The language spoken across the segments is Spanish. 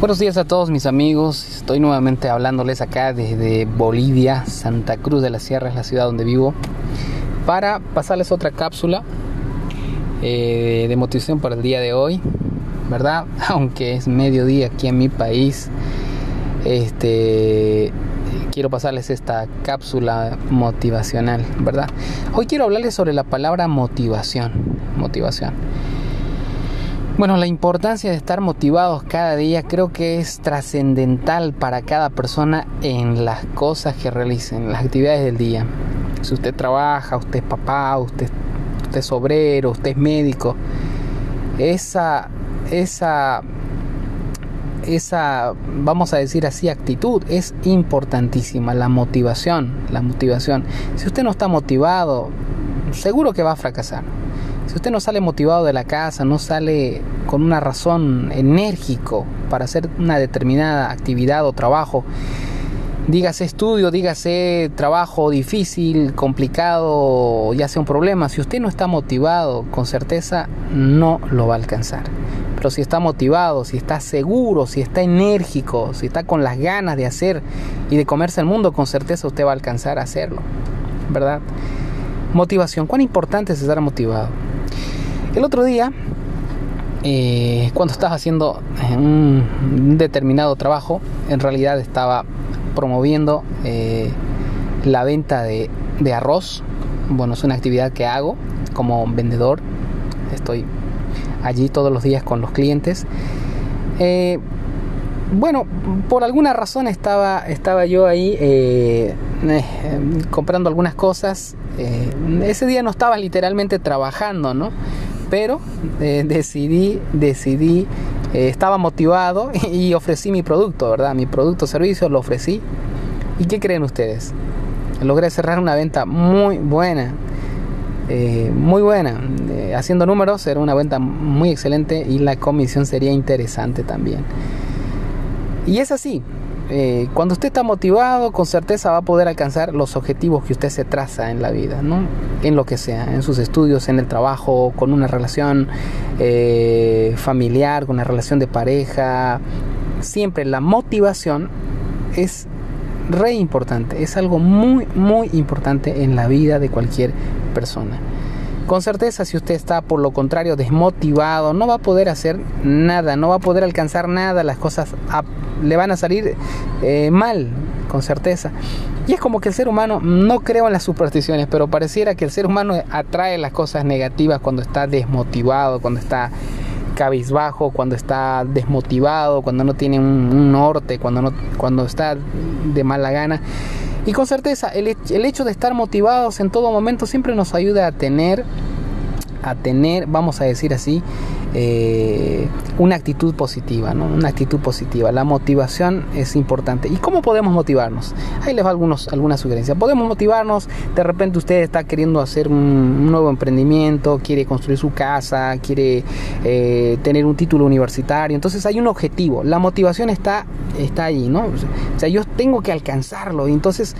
Buenos días a todos mis amigos. Estoy nuevamente hablándoles acá desde Bolivia, Santa Cruz de la Sierra es la ciudad donde vivo, para pasarles otra cápsula eh, de motivación para el día de hoy, ¿verdad? Aunque es mediodía aquí en mi país, este quiero pasarles esta cápsula motivacional, ¿verdad? Hoy quiero hablarles sobre la palabra motivación, motivación. Bueno, la importancia de estar motivados cada día creo que es trascendental para cada persona en las cosas que realicen, las actividades del día. Si usted trabaja, usted es papá, usted, usted es obrero, usted es médico, esa, esa, esa, vamos a decir así, actitud es importantísima, la motivación, la motivación. Si usted no está motivado, seguro que va a fracasar. Si usted no sale motivado de la casa, no sale con una razón enérgico para hacer una determinada actividad o trabajo, dígase estudio, dígase trabajo difícil, complicado, ya sea un problema, si usted no está motivado, con certeza no lo va a alcanzar. Pero si está motivado, si está seguro, si está enérgico, si está con las ganas de hacer y de comerse el mundo, con certeza usted va a alcanzar a hacerlo. ¿Verdad? Motivación. ¿Cuán importante es estar motivado? El otro día, eh, cuando estaba haciendo un determinado trabajo, en realidad estaba promoviendo eh, la venta de, arroz. Bueno, es una actividad que hago como vendedor. Estoy allí todos los días con los clientes. Eh, bueno, por alguna razón estaba, estaba yo ahí comprando algunas cosas. ese día no estaba literalmente trabajando, ¿no? Pero eh, decidí, decidí, eh, estaba motivado y ofrecí mi producto, ¿verdad? Mi producto servicio lo ofrecí. ¿Y qué creen ustedes? Logré cerrar una venta muy buena, eh, muy buena. haciendo números era una venta muy excelente y la comisión sería interesante también. Y es así, eh, cuando usted está motivado, con certeza va a poder alcanzar los objetivos que usted se traza en la vida, ¿no? En lo que sea, en sus estudios, en el trabajo, con una relación eh, familiar, con una relación de pareja. Siempre la motivación es re importante, es algo muy, muy importante en la vida de cualquier persona. Con certeza, si usted está por lo contrario desmotivado, no va a poder hacer nada, no va a poder alcanzar nada, las cosas le van a salir eh, mal, con certeza. Y es como que el ser humano, no creo en las supersticiones, pero pareciera que el ser humano atrae las cosas negativas cuando está desmotivado, cuando está cabizbajo, cuando está desmotivado, cuando no tiene un, norte, cuando, no, cuando está de mala gana. Y con certeza, el, el hecho de estar motivados en todo momento siempre nos ayuda a tener, a tener, vamos a decir así, eh, una actitud positiva, ¿no? Una actitud positiva. La motivación es importante. ¿Y cómo podemos motivarnos? Ahí les va algunos, algunas sugerencias. Podemos motivarnos, de repente usted está queriendo hacer un, nuevo emprendimiento, quiere construir su casa, quiere eh, tener un título universitario. Entonces hay un objetivo. La motivación está, está allí, ¿no? O sea, yo tengo que alcanzarlo. Y entonces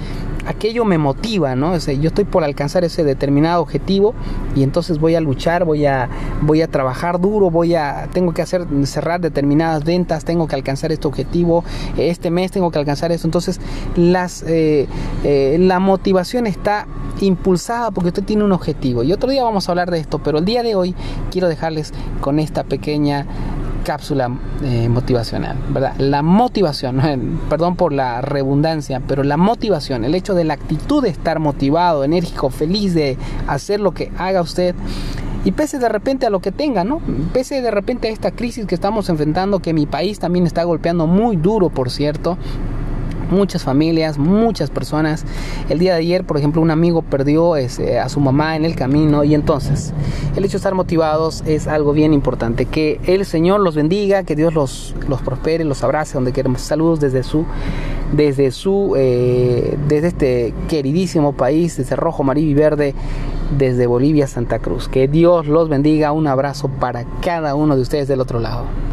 aquello me motiva, ¿no? Yo estoy por alcanzar ese determinado objetivo y entonces voy a luchar, voy a, voy a trabajar duro voy a, tengo que hacer, cerrar determinadas ventas, tengo que alcanzar este objetivo, este mes tengo que alcanzar esto. Entonces, las, eh, eh, la motivación está impulsada porque usted tiene un objetivo. Y otro día vamos a hablar de esto, pero el día de hoy quiero dejarles con esta pequeña cápsula eh, motivacional, ¿verdad? La motivación, perdón por la redundancia, pero la motivación, el hecho de la actitud de estar motivado, enérgico, feliz de hacer lo que haga usted, y pese de repente a lo que tenga, ¿no? Pese de repente a esta crisis que estamos enfrentando, que mi país también está golpeando muy duro, por cierto, muchas familias, muchas personas. El día de ayer, por ejemplo, un amigo perdió ese, a su mamá en el camino y entonces el hecho de estar motivados es algo bien importante. Que el Señor los bendiga, que Dios los, los prospere, los abrace donde queremos. Saludos desde su, desde su, eh, desde este queridísimo país, desde Rojo, Amarillo y Verde, desde Bolivia, Santa Cruz. Que Dios los bendiga. Un abrazo para cada uno de ustedes del otro lado.